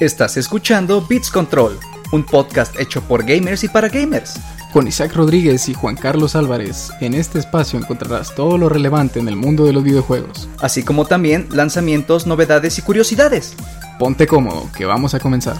Estás escuchando Beats Control, un podcast hecho por gamers y para gamers. Con Isaac Rodríguez y Juan Carlos Álvarez, en este espacio encontrarás todo lo relevante en el mundo de los videojuegos. Así como también lanzamientos, novedades y curiosidades. Ponte cómodo, que vamos a comenzar.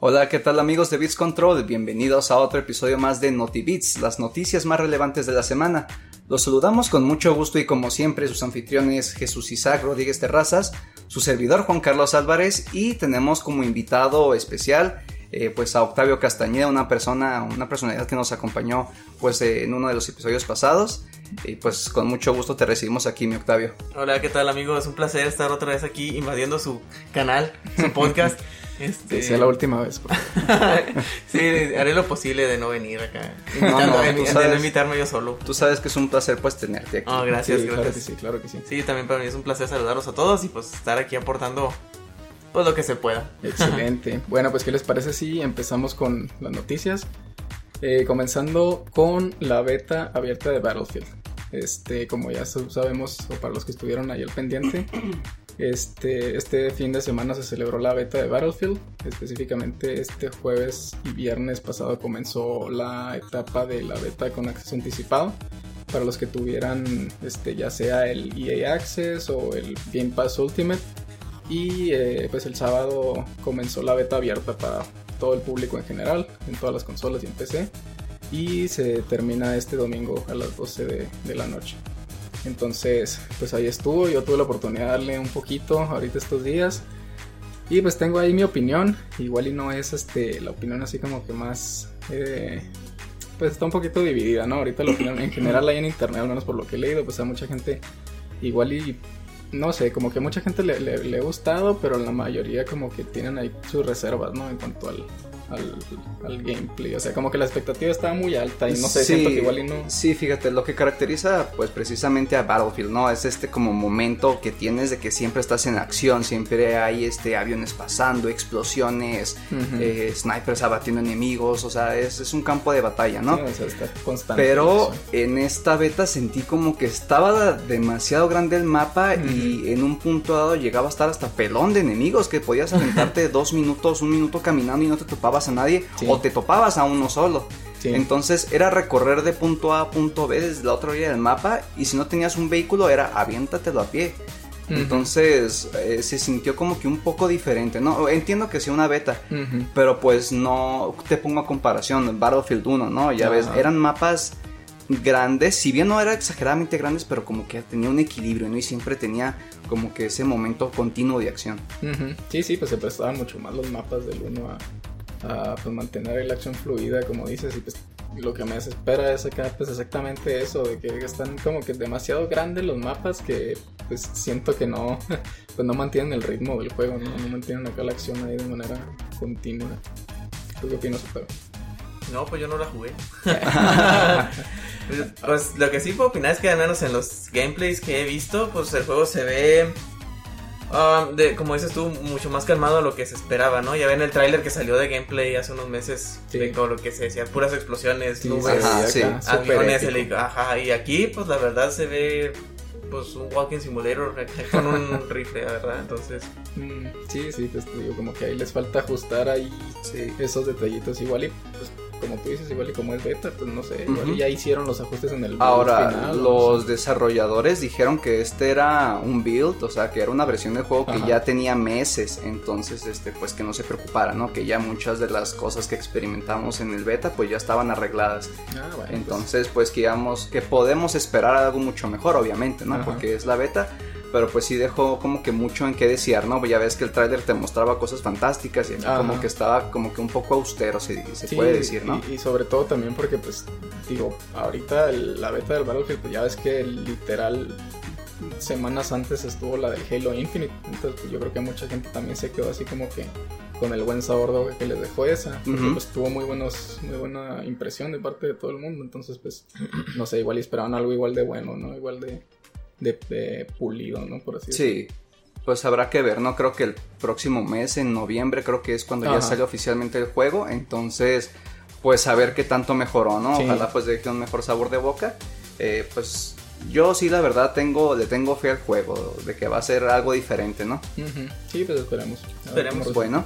Hola, ¿qué tal amigos de Beats Control? Bienvenidos a otro episodio más de NotiBeats, las noticias más relevantes de la semana. Los saludamos con mucho gusto y como siempre sus anfitriones Jesús Isaac Rodríguez Terrazas, su servidor Juan Carlos Álvarez y tenemos como invitado especial eh, pues a Octavio Castañeda, una persona, una personalidad que nos acompañó pues en uno de los episodios pasados y pues con mucho gusto te recibimos aquí mi Octavio. Hola, ¿qué tal amigos? Es un placer estar otra vez aquí invadiendo su canal, su podcast. Este... Que sea la última vez. sí, haré lo posible de no venir acá. No, no, de, no invitarme yo solo. Tú sabes que es un placer pues tenerte aquí. Oh, gracias, sí, gracias. Claro que sí, claro que sí. Sí, también para mí es un placer saludarlos a todos y pues estar aquí aportando pues lo que se pueda. Excelente. bueno, pues ¿qué les parece si empezamos con las noticias? Eh, comenzando con la beta abierta de Battlefield. Este, como ya sabemos, o para los que estuvieron ahí al pendiente, este, este fin de semana se celebró la beta de Battlefield. Específicamente este jueves y viernes pasado comenzó la etapa de la beta con acceso anticipado. Para los que tuvieran este, ya sea el EA Access o el Game Pass Ultimate. Y eh, pues el sábado comenzó la beta abierta para todo el público en general, en todas las consolas y en PC. Y se termina este domingo a las 12 de, de la noche. Entonces, pues ahí estuvo. Yo tuve la oportunidad de darle un poquito ahorita estos días. Y pues tengo ahí mi opinión. Igual y no es este la opinión así como que más. Eh, pues está un poquito dividida, ¿no? Ahorita la opinión en general ahí en internet, al menos por lo que he leído, pues a mucha gente igual y. No sé, como que mucha gente le, le, le ha gustado, pero la mayoría como que tienen ahí sus reservas, ¿no? En cuanto al, al, gameplay. O sea, como que la expectativa estaba muy alta y no sé, siento que igual y no. Sí, fíjate, lo que caracteriza pues precisamente a Battlefield, ¿no? Es este como momento que tienes de que siempre estás en acción, siempre hay este aviones pasando, explosiones, eh, snipers abatiendo enemigos, o sea, es, es, un campo de batalla, ¿no? Sí, o sea, está constante. Pero en esta beta sentí como que estaba demasiado grande el mapa y en un punto dado llegaba a estar hasta pelón de enemigos que podías aventarte dos minutos, un minuto caminando y no te topaba a nadie o te topabas a uno solo. Entonces era recorrer de punto A a punto B desde la otra orilla del mapa y si no tenías un vehículo era aviéntatelo a pie. Entonces eh, se sintió como que un poco diferente, ¿no? Entiendo que sea una beta, pero pues no te pongo a comparación, Battlefield 1, ¿no? Ya ves, eran mapas grandes, si bien no eran exageradamente grandes, pero como que tenía un equilibrio, ¿no? Y siempre tenía como que ese momento continuo de acción. Sí, sí, pues se prestaban mucho más los mapas del 1 a, a pues, mantener la acción fluida, como dices, y pues lo que me desespera es acá pues exactamente eso, de que están como que demasiado grandes los mapas que pues siento que no, pues no mantienen el ritmo del juego, no, no mantienen acá la acción ahí de manera continua. ¿Tú qué opinas, Super? No, pues yo no la jugué. pues lo que sí puedo opinar es que al menos en los gameplays que he visto, pues el juego se ve Um, de, como dices tú, mucho más calmado a lo que se esperaba, ¿no? Ya ven el tráiler que salió de gameplay hace unos meses de todo lo que se decía, puras explosiones, nubes, aviones, ajá, y aquí pues la verdad se ve pues un walking simulator con un rifle, ¿verdad? Entonces, mm, sí, sí, pues digo, como que ahí les falta ajustar ahí esos detallitos igual y pues como tú dices, igual y como es beta, pues no sé, igual ya hicieron los ajustes en el build Ahora, los desarrolladores dijeron que este era un build, o sea, que era una versión del juego que ya tenía meses, entonces, este, pues que no se preocupara, ¿no? Que ya muchas de las cosas que experimentamos en el beta, pues ya estaban arregladas. Ah, bueno, pues. entonces, pues, que digamos que podemos esperar algo mucho mejor, obviamente, ¿no? Porque es la beta pero pues sí dejó como que mucho en qué desear, ¿no? Ya ves que el tráiler te mostraba cosas fantásticas y como que estaba como que un poco austero, se, se puede decir, ¿no? Y, sobre todo también porque pues digo, ahorita la beta del Battlefield, pues ya ves que literal semanas antes estuvo la del Halo Infinite, entonces pues yo creo que mucha gente también se quedó así como que con el buen sabor de que les dejó esa, porque pues tuvo muy buenos, muy buena impresión de parte de todo el mundo, entonces pues no sé, igual esperaban algo igual de bueno, ¿no? Igual de de, pulido, ¿no? Por así decirlo. Sí, pues habrá que ver, ¿no? Creo que el próximo mes, en noviembre, creo que es cuando ya sale oficialmente el juego, entonces, pues a ver qué tanto mejoró, ¿no? Ojalá pues deje un mejor sabor de boca. Eh, pues yo sí la verdad tengo, le tengo fe al juego, de que va a ser algo diferente, ¿no? Sí, pues esperemos. Esperemos. Bueno,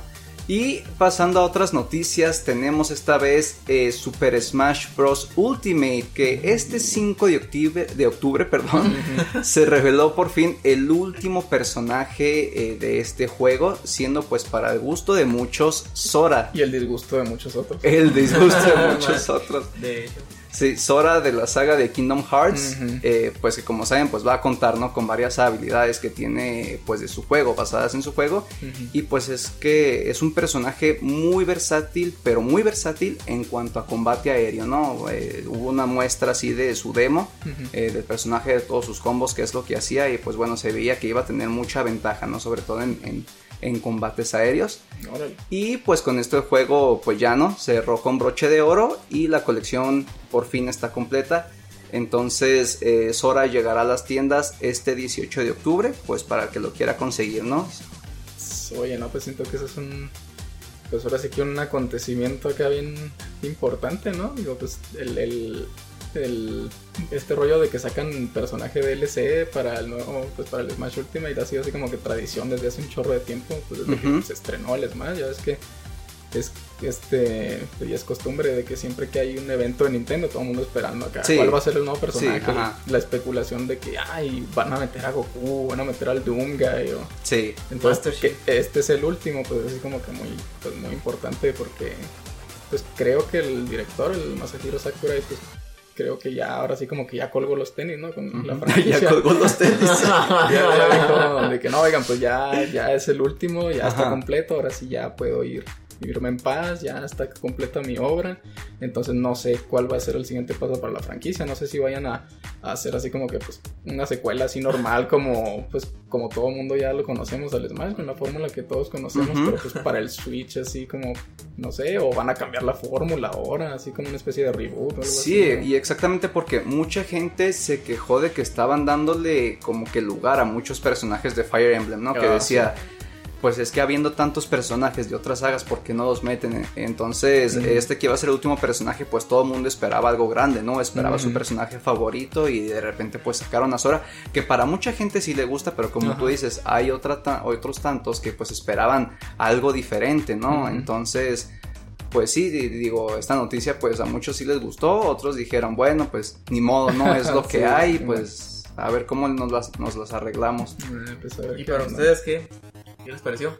y pasando a otras noticias, tenemos esta vez eh, Super Smash Bros. Ultimate, que este 5 de octubre, de octubre perdón, se reveló por fin el último personaje eh, de este juego, siendo pues para el gusto de muchos Sora. Y el disgusto de muchos otros. El disgusto de muchos otros. De hecho. Sí, Sora de la saga de Kingdom Hearts, eh, pues que como saben, pues va a contar, ¿no? Con varias habilidades que tiene, pues de su juego, basadas en su juego. Y pues es que es un personaje muy versátil, pero muy versátil en cuanto a combate aéreo, ¿no? Eh, hubo una muestra así de su demo, eh, del personaje, de todos sus combos, que es lo que hacía. Y pues bueno, se veía que iba a tener mucha ventaja, ¿no? Sobre todo en, en- en combates aéreos. Órale. Y pues con esto el juego pues ya no, cerró con broche de oro y la colección por fin está completa. Entonces eh, Sora llegará a las tiendas este 18 de octubre, pues para que lo quiera conseguir, ¿no? Oye, no, pues siento que eso es un. Pues ahora sí que un acontecimiento acá bien importante, ¿no? Digo, pues el. el, el- este rollo de que sacan personaje DLC para el nuevo, pues para el Smash Ultimate ha sido así como que tradición desde hace un chorro de tiempo, pues desde que se estrenó el Smash, ya ves que es este pues ya es costumbre de que siempre que hay un evento de Nintendo todo el mundo esperando acá Sí. cuál va a ser el nuevo personaje Sí, la especulación de que ay van a meter a Goku van a meter al Doomguy o Sí, entonces, que este es el último, pues así como que muy, pues, muy importante porque, pues creo que el director, el Masahiro Sakurai, pues creo que ya, ahora sí como que ya colgó los tenis, ¿no? Con la franquicia. ya colgó los tenis. Ya- ya dijo de que no, oigan, pues ya, ya es el último, ya está completo, ahora sí ya puedo ir, vivirme en paz, ya está completa mi obra. Entonces no sé cuál va a ser el siguiente paso para la franquicia, no sé si vayan a, a hacer así como que pues una secuela así normal como pues como todo mundo ya lo conocemos al Smash con la fórmula que todos conocemos, Ujú. pero pues para el Switch así como no sé, o van a cambiar la fórmula ahora, así como una especie de reboot o algo Sí, así. ¿no? y exactamente porque mucha gente se quejó de que estaban dándole como que lugar a muchos personajes de Fire Emblem, ¿no? Que Ah, decía, pues es que habiendo tantos personajes de otras sagas, ¿por qué no los meten? Entonces, este que iba a ser el último personaje, pues todo el mundo esperaba algo grande, ¿no? Esperaba su personaje favorito y de repente pues sacaron a Sora, que para mucha gente sí le gusta, pero como tú dices, hay otra ta- otros tantos que pues esperaban algo diferente, ¿no? Entonces pues sí, di- digo, esta noticia pues a muchos sí les gustó, otros dijeron, bueno, pues ni modo, no es lo que Sí, hay, sí, pues a ver cómo nos las, nos las arreglamos. Eh, pues, ver ¿Y para onda. ustedes qué? ¿Qué les pareció?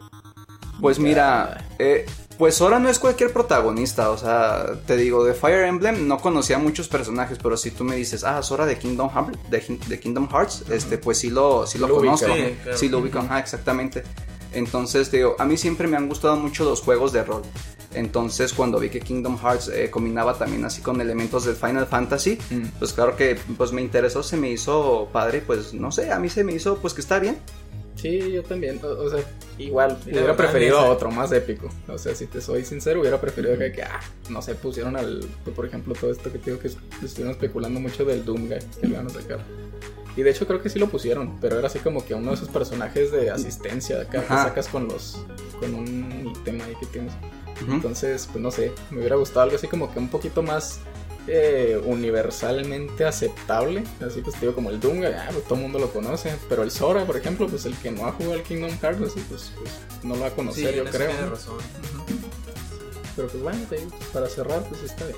Pues mira, eh, pues Sora no es cualquier protagonista, o sea, te digo, de Fire Emblem no conocía muchos personajes, pero si tú me dices, ah, Sora de Kingdom Hearts, de, Hin- de Kingdom Hearts, este, pues sí lo, sí lo, Lo ubica. conozco, Sí, claro. sí lo ubico, ajá, exactamente. Entonces, te digo, a mí siempre me han gustado mucho los juegos de rol. Entonces, cuando vi que Kingdom Hearts eh, combinaba también así con elementos del Final Fantasy, Mm. pues claro que pues me interesó, se me hizo padre, pues no sé, a mí se me hizo pues que está bien. Sí, yo también. O, o sea, igual, hubiera preferido a otro más épico. O sea, si te soy sincero, hubiera preferido que, que, ah, no sé, pusieron al. Por ejemplo, todo esto que te digo que estuvieron especulando mucho del Doomguy que le van a sacar. Y de hecho, creo que sí lo pusieron, pero era así como que uno de esos personajes de asistencia acá que sacas con los. con un ítem ahí que tienes. Entonces, pues no sé, me hubiera gustado algo así como que un poquito más eh, universalmente aceptable. Así pues digo como el Doom, ah, pues, todo el mundo lo conoce. Pero el Sora, por ejemplo, pues el que no ha jugado al Kingdom Hearts, así, pues, pues, no lo va a conocer, sí, yo creo. tienes ¿no? razón. Pero pues bueno, pues, para cerrar, pues está bien.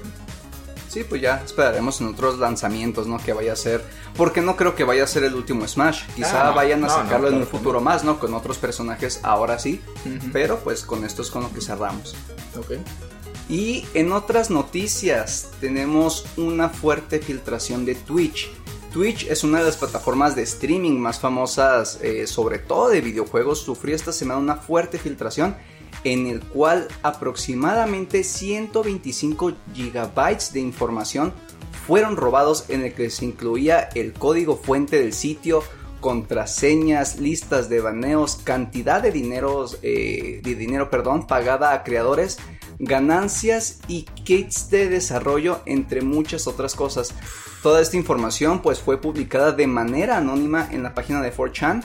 Sí, pues ya esperaremos en otros lanzamientos, ¿no? Que vaya a ser. Porque no creo que vaya a ser el último Smash. Quizá Ah, no, vayan a no, sacarlo no, en un futuro más, ¿no? Con otros personajes ahora sí. Pero pues con esto es con lo que cerramos. Ok. Y en otras noticias tenemos una fuerte filtración de Twitch. Twitch es una de las plataformas de streaming más famosas, eh, sobre todo de videojuegos. Sufrió esta semana una fuerte filtración en el cual aproximadamente 125 gigabytes de información fueron robados en el que se incluía el código fuente del sitio, contraseñas, listas de baneos, cantidad de dineros, eh, de dinero, perdón, pagada a creadores, ganancias y kits de desarrollo, entre muchas otras cosas. Toda esta información pues fue publicada de manera anónima en la página de 4chan,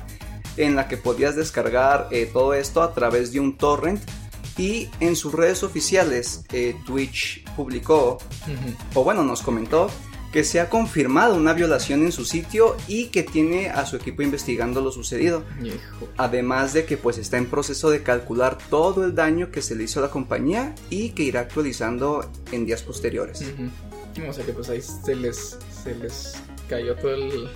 en la que podías descargar eh, todo esto a través de un torrent. Y en sus redes oficiales, eh, Twitch publicó o bueno, nos comentó que se ha confirmado una violación en su sitio y que tiene a su equipo investigando lo sucedido. Hijo. Además de que pues está en proceso de calcular todo el daño que se le hizo a la compañía y que irá actualizando en días posteriores. Ujú. O sea que pues ahí se les, se les cayó todo el...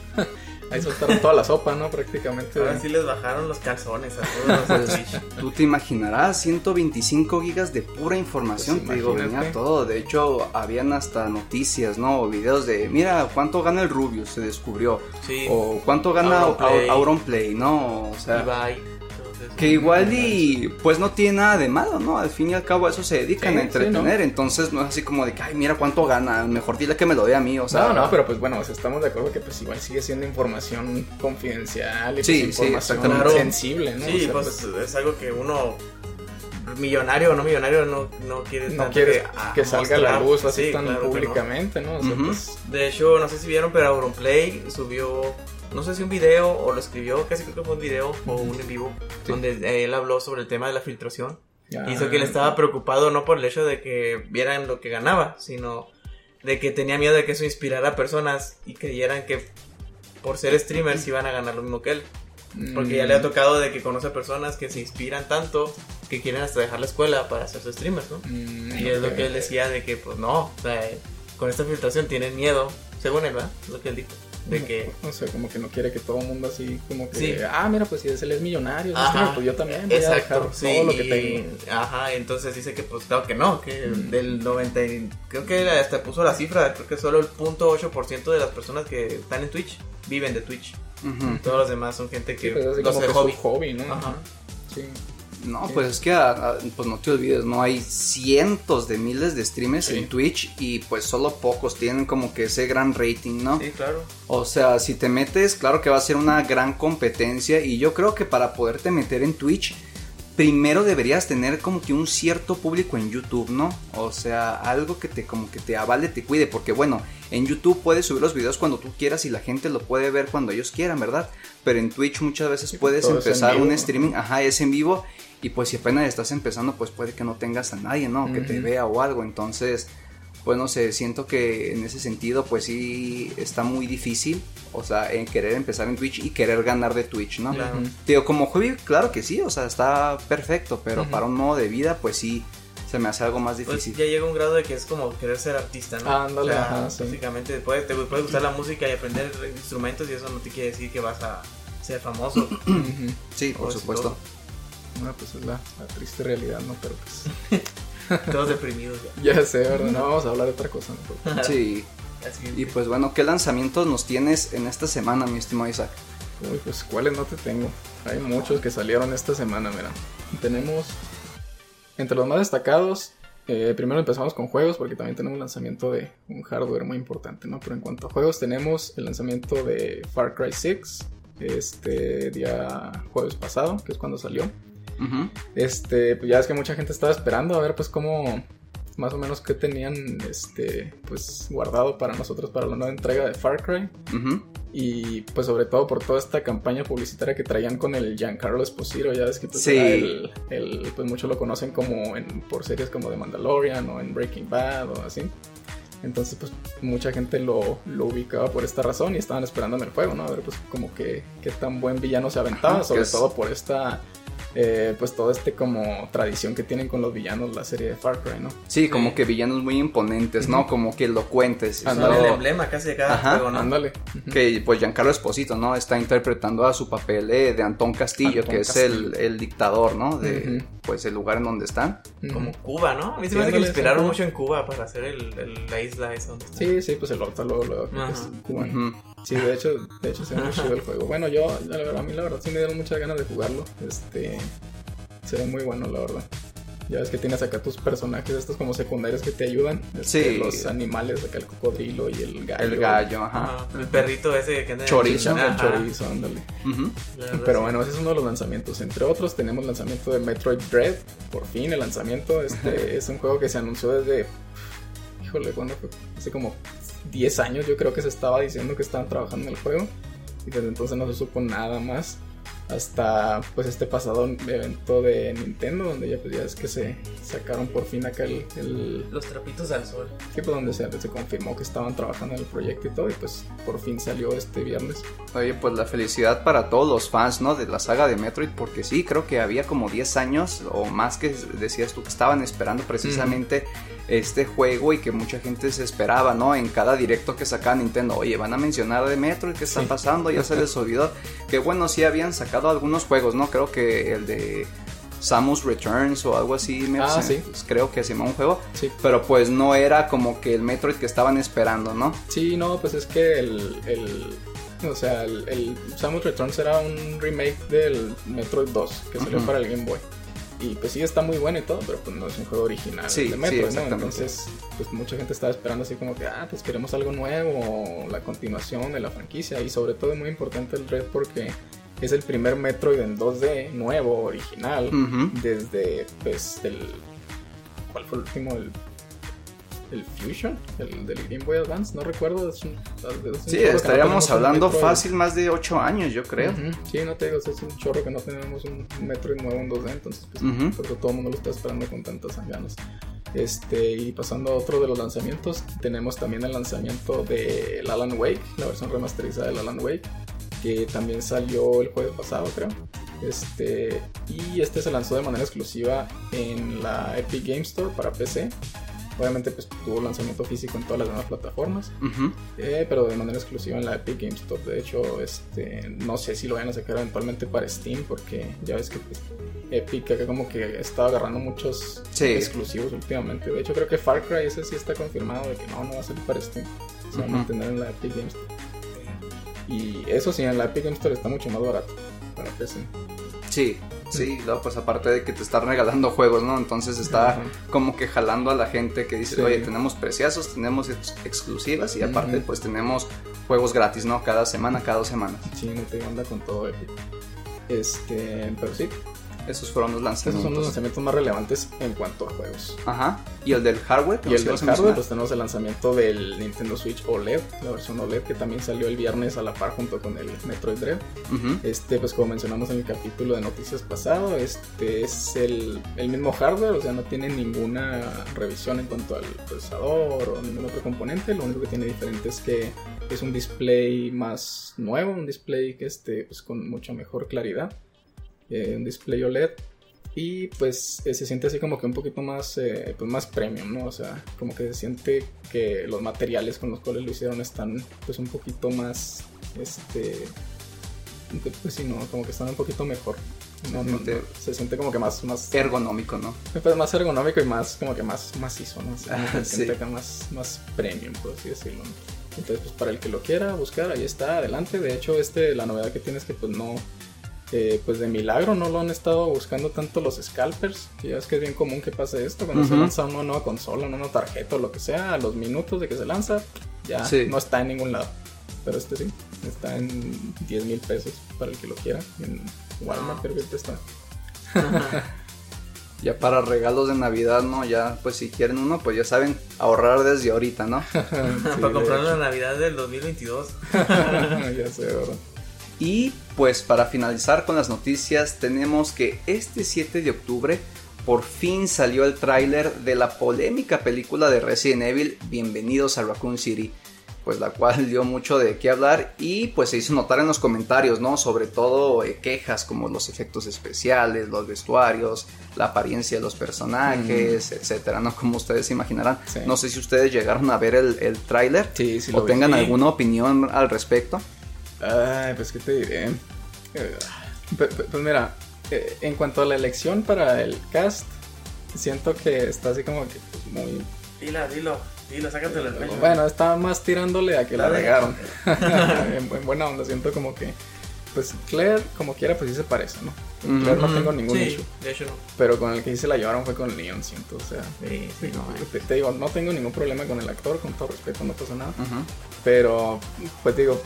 ahí soltaron toda la sopa, ¿no? Prácticamente. Ahora sí les bajaron los calzones a todos los de Twitch. Tú te imaginarás 125 gigas de pura información, Pues te digo, venía imagínate. todo. De hecho, habían hasta noticias, ¿no? O videos de, mira, ¿cuánto gana el Rubius? Se descubrió. Sí. O ¿cuánto gana Auronplay. Au- Auronplay, ¿no? O sea, Ibai. Entonces, que igual y pues no tiene nada de malo, ¿no? Al fin y al cabo a eso se dedican Sí, a sí, entretener, entonces no es así como de que, ay, mira cuánto gana, mejor dile que me lo dé a mí, o sea. no, no, pero pues bueno, o sea, estamos de acuerdo que pues igual sigue siendo información confidencial y pues, Sí, sí, información exactamente. sensible, ¿no? Sí, O sea, pues, es algo que uno millonario o no millonario no, no quiere no quieres ah, que salga a la luz así Sí, tan claro que no. públicamente, ¿no? O sea, Ujú. pues, De hecho, no sé si vieron, pero Auronplay subió, no sé si un video o lo escribió, casi creo que fue un video o un en vivo, Sí. donde él habló sobre el tema de la filtración. ya- Hizo que él estaba preocupado no por el hecho de que vieran lo que ganaba, sino de que tenía miedo de que eso inspirara a personas y creyeran que por ser streamers iban a ganar lo mismo que él. Porque ya le ha Mm, tocado de que conoce personas que se inspiran tanto que quieren hasta dejar la escuela para hacerse streamers, ¿no? mm, Y es lo que él decía de que, pues no, o sea, eh, con esta filtración tienen miedo, según él, ¿verdad? Es lo que él dijo. De que, O sea, como que no quiere que todo el mundo así, como que, Sí. ah, mira, pues si él es millonario, Ajá. pues yo también voy a exacto, dejar sí, todo lo que tengo. Ajá, entonces dice que, pues claro que no, que Mm. del 90, y- creo que hasta puso la cifra, creo que solo el 0.8% de las personas que están en Twitch viven de Twitch. Ujú. Todos los demás son gente Sí, que pues, así los que hobby. su hobby, ¿no? Ajá. Sí. No, pues es que pues no te olvides, no hay cientos de miles de streamers Sí. en Twitch y pues solo pocos tienen como que ese gran rating, ¿no? Sí, claro. O sea, si te metes, claro que va a ser una gran competencia y yo creo que para poderte meter en Twitch, primero deberías tener como que un cierto público en YouTube, ¿no? O sea, algo que te como que te avale, te cuide, porque bueno, en YouTube puedes subir los videos cuando tú quieras y la gente lo puede ver cuando ellos quieran, ¿verdad? Pero en Twitch muchas veces puedes empezar vivo, un ¿no? streaming, ajá, es en vivo y pues si apenas estás empezando, pues puede que no tengas a nadie, ¿no? Que te vea o algo, entonces pues no sé, siento que en ese sentido pues sí está muy difícil, o sea, en querer empezar en Twitch y querer ganar de Twitch, ¿no? Claro. Digo, como hobby, claro que sí, o sea, está perfecto, pero para un modo de vida pues sí se me hace algo más Pues difícil. ya llega un grado de que es como querer ser artista, ¿no? Ándale, O sea, ajá, sí. Básicamente puede, te puede gustar la música y aprender instrumentos y eso no te quiere decir que vas a ser famoso. Sí, por Pues, supuesto. todo. Bueno, pues es la, la triste realidad, ¿no? Pero pues, Todos deprimidos ya. ya sé, ¿verdad? No vamos a hablar de otra cosa, ¿no? Sí, Así y pues bueno, ¿qué lanzamientos nos tienes en esta semana, mi estimado Isaac? Uy, pues cuáles no te tengo. Hay muchos que salieron esta semana, mira. Tenemos entre los más destacados. eh, primero empezamos con juegos porque también tenemos lanzamiento de un hardware muy importante, ¿no? Pero en cuanto a juegos tenemos el lanzamiento de Far Cry 6 este día jueves pasado, que es cuando salió. Este, pues ya es que mucha gente estaba esperando a ver pues cómo más o menos qué tenían este pues guardado para nosotros para la nueva entrega de Far Cry y pues sobre todo por toda esta campaña publicitaria que traían con el Giancarlo Esposito, ya ves que pues, Sí. el, el- pues muchos lo conocen como en, por series como The Mandalorian o en Breaking Bad o así. Entonces pues mucha gente lo, lo ubicaba por esta razón y estaban esperando en el juego, ¿no? A ver pues como que qué tan buen villano se aventaba, Ajá, sobre todo por esta... eh, pues todo este como tradición que tienen con los villanos la serie de Far Cry, ¿no? Sí, como que villanos muy imponentes, ¿no? Como que elocuentes. ¿no? el emblema casi de cada Ajá, juego, ¿no? Ándale. Que pues Giancarlo Esposito, ¿no? Está interpretando a su papel eh, de Antón Castillo, Antón que es Castillo. el, el dictador, ¿no? De pues el lugar en donde están. Como. Cuba, ¿no? A mí se Sí, me hace que ándale, inspiraron mucho en Cuba para hacer el, el- la isla esa donde está. Sí, sí, pues el Horta luego, luego creo que es cubano. Sí, de hecho, de hecho se ve muy chido el juego. Bueno, yo, la verdad, a mí la verdad sí me dieron muchas ganas de jugarlo. Este, se ve muy bueno, la verdad. Ya ves que tienes acá tus personajes estos como secundarios que te ayudan. Este, Sí. Los animales, acá el cocodrilo y el gallo. El gallo, ajá. El perrito ese que anda en Chorizo. El chorizo, ándale. Pero bueno, ese es uno de los lanzamientos. Entre otros, tenemos lanzamiento de Metroid Dread. Por fin, el lanzamiento. Este es un juego que se anunció desde. Híjole, ¿cuándo fue? Hace como 10 años, yo creo que se estaba diciendo que estaban trabajando en el juego. Y desde entonces no se supo nada más. Hasta pues este pasado evento de Nintendo donde ya pues ya es que se sacaron por fin acá el, el Los trapitos al sol. sí, pues, donde se, se confirmó que estaban trabajando en el proyecto y todo y pues por fin salió este viernes Oye, pues la felicidad para todos los fans, ¿no? De la saga de Metroid, porque sí, creo que había como 10 años o más que decías tú que estaban esperando precisamente este juego y que mucha gente se esperaba, ¿no? En cada directo que sacaba Nintendo, oye, van a mencionar de Metroid, ¿qué está Sí. pasando? Ya se les olvidó. Que bueno, sí habían sacado algunos juegos, ¿no? Creo que el de Samus Returns o algo así, me Ah, sí. creo que se llama un juego, sí pero pues no era como que el Metroid que estaban esperando, ¿no? Sí, no, pues es que el, el o sea, el, el Samus Returns era un remake del Metroid 2 que salió para el Game Boy. Y pues sí está muy bueno y todo, pero pues no es un juego original Sí, de sí, Metroid, ¿no? exactamente. Entonces, pues mucha gente estaba esperando así como que, ah, pues queremos algo nuevo, la continuación de la franquicia. Y sobre todo muy importante el Red porque es el primer Metroid en 2D nuevo, original, desde pues el... ¿Cuál fue el último? El, el Fusion, el del Game Boy Advance, no recuerdo. es un- es un Sí, no estaríamos hablando fácil más de 8 años, yo creo. Sí, no te digo, es un chorro que no tenemos un Metroid nuevo en 2D, entonces pues, Ujú. por eso todo el mundo lo está esperando con tantas ganas. Este, y pasando a otro de los lanzamientos, tenemos también el lanzamiento de Alan Wake, la versión remasterizada del Alan Wake, que también salió el jueves pasado, creo. Este, y este se lanzó de manera exclusiva en la Epic Game Store para PC. Obviamente pues tuvo lanzamiento físico en todas las demás plataformas. Eh, pero de manera exclusiva en la Epic Game Store. De hecho, este, no sé si lo vayan a sacar eventualmente para Steam, porque ya ves que pues, Epic acá como que está agarrando muchos Sí. exclusivos últimamente. De hecho, creo que Far Cry ese sí está confirmado de que no, no va a salir para Steam. Se va a mantener en la Epic Game Store. Y eso sí, en la Epic Game Store está mucho más barato para PC. Sí, sí, no, pues aparte de que te están regalando juegos, ¿no? Entonces está como que jalando a la gente que dice, Sí. oye, tenemos preciazos, tenemos ex- exclusivas y aparte pues tenemos juegos gratis, ¿no? Cada semana, cada dos semanas. Sí, no te anda con todo Epic. Este, pero sí, Esos fueron los esos son los lanzamientos. lanzamientos más relevantes en cuanto a juegos. Ajá. Y el del hardware. Y el del hardware, pues tenemos el lanzamiento del Nintendo Switch OLED, la versión OLED que también salió el viernes a la par junto con el Metroid Dread. Este, pues como mencionamos en el capítulo de noticias pasado, este es el, el mismo hardware, o sea, no tiene ninguna revisión en cuanto al procesador o ningún otro componente. Lo único que tiene diferente es que es un display más nuevo, un display que esté pues, con mucha mejor claridad, eh, un display OLED. Y pues eh, se siente así como que un poquito más, eh, pues más premium, ¿no? O sea, como que se siente que los materiales con los cuales lo hicieron están pues un poquito más, este, pues sí, no, como que están un poquito mejor. No, no, siente- no, se siente como que más, más, Ergonómico, ¿no? pues, más ergonómico y más, como que más macizo, ¿no? Así como que Ah, se siente sí. acá más, más premium, por así decirlo. ¿no? Entonces, pues para el que lo quiera buscar, ahí está, adelante. De hecho, este, la novedad que tiene es que pues no, eh, pues de milagro no lo han estado buscando tanto los scalpers. Ya es que es bien común que pase esto. Cuando se lanza una nueva consola, una nueva tarjeta o lo que sea, a los minutos de que se lanza, ya Sí. no está en ningún lado. Pero este sí, está en 10 mil pesos para el que lo quiera. En Walmart creo que está. Ya para regalos de Navidad, ¿no? Ya, pues si quieren uno, pues ya saben, ahorrar desde ahorita, ¿no? Sí, Para comprar la. Navidad del 2022. ya sé, ¿verdad? Y pues para finalizar con las noticias, tenemos que este 7 de octubre por fin salió el tráiler de la polémica película de Resident Evil, Bienvenidos a Raccoon City, pues la cual dio mucho de qué hablar y pues se hizo notar en los comentarios, ¿no? Sobre todo eh, quejas como los efectos especiales, los vestuarios, la apariencia de los personajes, etcétera, ¿no? Como ustedes se imaginarán. Sí. No sé si ustedes llegaron a ver el, el tráiler Sí, sí o vi. tengan alguna opinión al respecto. Ay, pues qué te diré. Eh, Pues mira, eh, en cuanto a la elección para el cast, siento que está así como que pues, muy... Dila, dilo, dilo, sácatelo del pecho. Bueno, está más tirándole a que la Dale. regaron. en, en buena onda, siento como que... Pues Claire, como quiera, pues sí se parece, ¿no? Con Claire no Ujú. tengo ningún sí, issue. de hecho no. Pero con el que sí se la llevaron fue con Leon, siento. O sea, Sí, sí, no, eh. te, te digo, no tengo ningún problema con el actor, con todo respeto, no pasa nada. Ujú. Pero, pues digo,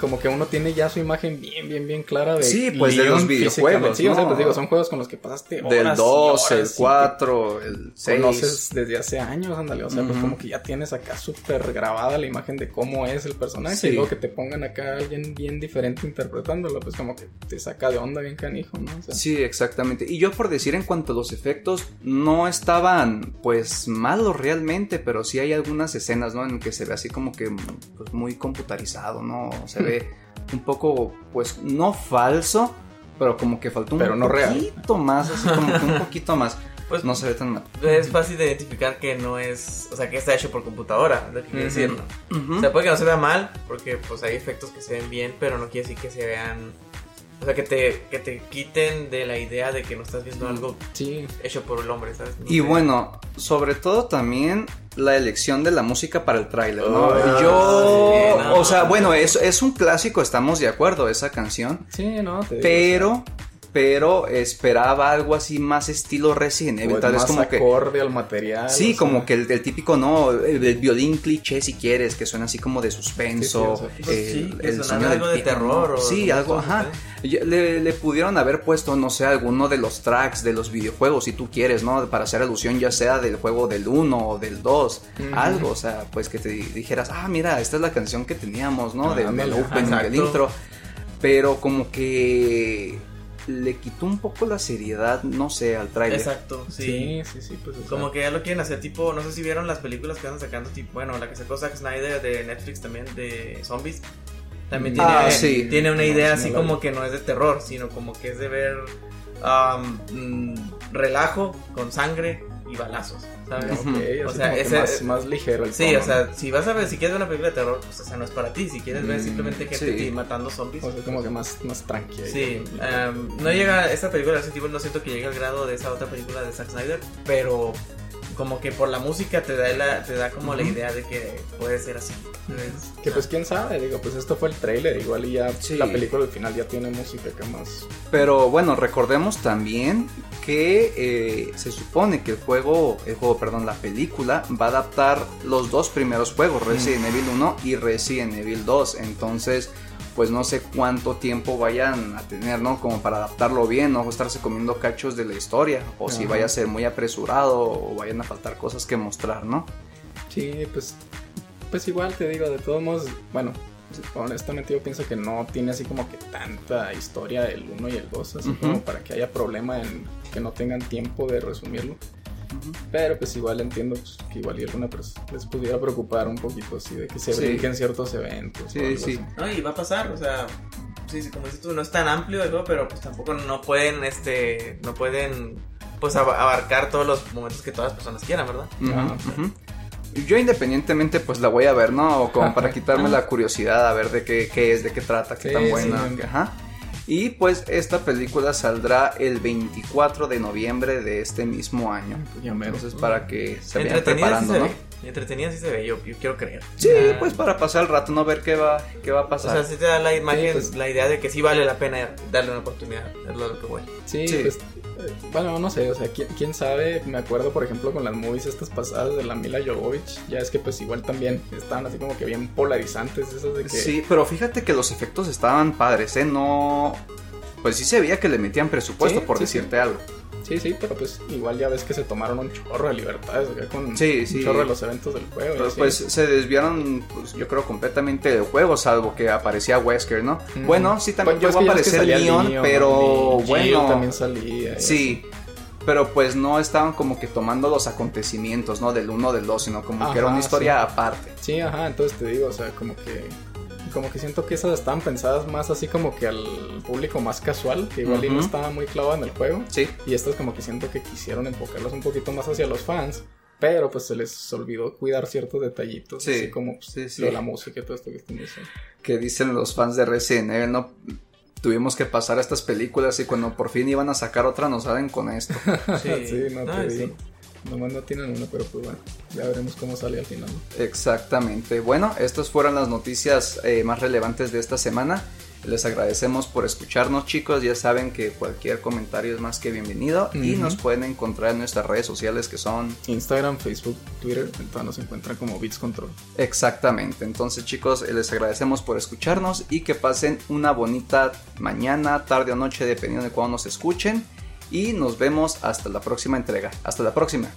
como que uno tiene ya su imagen bien, bien, bien clara de. Sí, pues de los videojuegos. Sí, o sea, ¿no? pues digo, son juegos con los que pasaste horas. Del y 2, el horas y 4, el que 6. Conoces desde hace años, ándale. O sea, pues como que ya tienes acá súper grabada la imagen de cómo es el personaje. Sí. Y luego que te pongan acá a alguien bien diferente interpretándolo, pues como que te saca de onda bien canijo, ¿no? O sea, Sí, exactamente. Y yo por decir en cuanto a los efectos, no estaban pues malos realmente, pero sí hay algunas escenas, ¿no? En que se ve así como que pues, muy computarizado, ¿no? Se ve un poco, pues, no falso, pero como que faltó un Pero no real. poquito más, así como que un poquito más. Pues No se ve tan mal. es fácil de identificar que no es, o sea, que está hecho por computadora, lo que quiere decir, ¿no? O sea, puede que no se vea mal, porque pues hay efectos que se ven bien, pero no quiere decir que se vean, o sea, que te, que te quiten de la idea de que no estás viendo algo sí. hecho por el hombre, ¿sabes? No Y sé. bueno, sobre todo también la elección de la música para el tráiler, ¿no? Ah, Yo, sí, no. o sea, bueno, es, es un clásico, estamos de acuerdo, esa canción. Sí, no, te digo, Pero, esperaba algo así más estilo Resident o Evil. Tal vez pues, más como que. acorde al material. Sí, sea, como que el, el típico, no, el, el violín cliché si quieres, que suena así como de suspenso. Sí, sí, o sea, pues el- sí, que el sonara sonido algo del de terror o Sí, algo ajá. Ya Le, le pudieron haber puesto, no sé, alguno de los tracks de los videojuegos, si tú quieres, ¿no? Para hacer alusión ya sea del juego del 1 o del 2, Ujú. algo, o sea, pues que te dijeras, ah, mira, esta es la canción que teníamos, ¿no? Ah, De- del ándale, opening, del intro. Pero como que le quitó un poco la seriedad, no sé, al trailer. Exacto, sí. Sí, sí, sí, pues sea, Como que ya lo quieren hacer tipo, no sé si vieron las películas que andan sacando tipo, bueno, la que sacó Zack Snyder de Netflix también de zombies. También tiene, Ah, sí. tiene una idea sí, así como vi. que no es de terror, sino como que es de ver mm, relajo con sangre y balazos, ¿sabes? ok, Ujú. así O sea, ese- más, más ligero el Sí, tono, o sea, si vas a ver, si quieres ver una película de terror, pues esa no es para ti. Si quieres ver Mm, simplemente gente sí. matando zombies. O sea, como que más, más tranquilo. Sí, am, no llega, esta película de ese tipo no siento que llegue al grado de esa otra película de Zack Snyder, pero como que por la música te da la, te da como la idea de que puede ser así. Que pues quién sabe, digo, pues esto fue el trailer, igual y ya Sí. la película al final ya tiene música que más... Pero bueno, recordemos también que eh, se supone que el juego, el juego, perdón, la película va a adaptar los dos primeros juegos, Resident Evil 1 y Resident Evil 2. Entonces, pues no sé cuánto tiempo vayan a tener, ¿no? Como para adaptarlo bien, no estarse comiendo cachos de la historia, o si vaya a ser muy apresurado o vayan a faltar cosas que mostrar, ¿no? Sí, pues, pues igual te digo, de todos modos, bueno, honestamente yo pienso que no tiene así como que tanta historia el 1 y el 2, así Ujú. como para que haya problema en que no tengan tiempo de resumirlo. Pero pues igual entiendo pues, que igual y alguna persona les pudiera preocupar un poquito así de que se Sí. brinquen ciertos eventos. Sí, sí. No, y va a pasar, o sea, sí, sí, como dices tú, no es tan amplio pero pues tampoco no pueden, este, no pueden, pues ab- abarcar todos los momentos que todas las personas quieran, ¿verdad? Yo independientemente pues la voy a ver, ¿no? Como para quitarme la curiosidad a ver de qué, qué es, de qué trata, qué Sí, tan sí, buena. sí. Ajá. Y pues esta película saldrá el 24 de noviembre de este mismo año. Pues ya. Entonces para que se vayan preparando, se ¿no? Entretenida sí se ve, yo, yo quiero creer. Sí, pues para pasar el rato, no ver qué va, qué va a O pasar. sea, sí te da la imagen, pues. la idea de que sí vale la pena darle una oportunidad, es lo que voy. Sí, Sí. pues, eh, bueno, no sé, o sea, ¿quién, quién sabe, me acuerdo por ejemplo con las movies estas pasadas de la Mila Jovovich, ya es que pues igual también estaban así como que bien polarizantes, esas de que... Sí, pero fíjate que los efectos estaban padres, ¿eh? No... Pues sí se veía que le metían presupuesto, Sí, por sí, decirte algo. Sí, sí, pero pues igual ya ves que se tomaron un chorro de libertades acá con Sí, sí. un chorro de los eventos del juego. Pero pues se desviaron, pues, yo creo, completamente del juego, salvo que aparecía Wesker, ¿no? Bueno, sí, también Pues, llegó a aparecer Leon, Leon, pero Jill bueno. también salía. Sí, pero pues no estaban como que tomando los acontecimientos, ¿no? Del uno del dos, sino como que era una historia aparte. Sí, ajá, entonces te digo, o sea, como que... Como que siento que esas estaban pensadas más así como que al público más casual, que igual y no estaba muy clavado en el juego. Sí, Y estas como que siento que quisieron enfocarlos un poquito más hacia los fans. Pero pues se les olvidó cuidar ciertos detallitos. Sí, Así como pues, sí, sí. lo de la música y todo esto que están diciendo. que dicen los fans de Resident Evil, ¿no? Tuvimos que pasar estas películas y cuando por fin iban a sacar otra nos salen con esto. Sí, no te Ay, digo. Nomás no tienen una, pero pues bueno, ya veremos cómo sale al final. ¿no? Exactamente. Bueno, estas fueron las noticias eh, más relevantes de esta semana. Les agradecemos por escucharnos chicos, ya saben que cualquier comentario es más que bienvenido y nos pueden encontrar en nuestras redes sociales que son Instagram, Facebook, Twitter, en todas nos encuentran como Beats Control. exactamente. Entonces chicos, les agradecemos por escucharnos y que pasen una bonita mañana, tarde o noche dependiendo de cuándo nos escuchen y nos vemos hasta la próxima entrega. Hasta la próxima.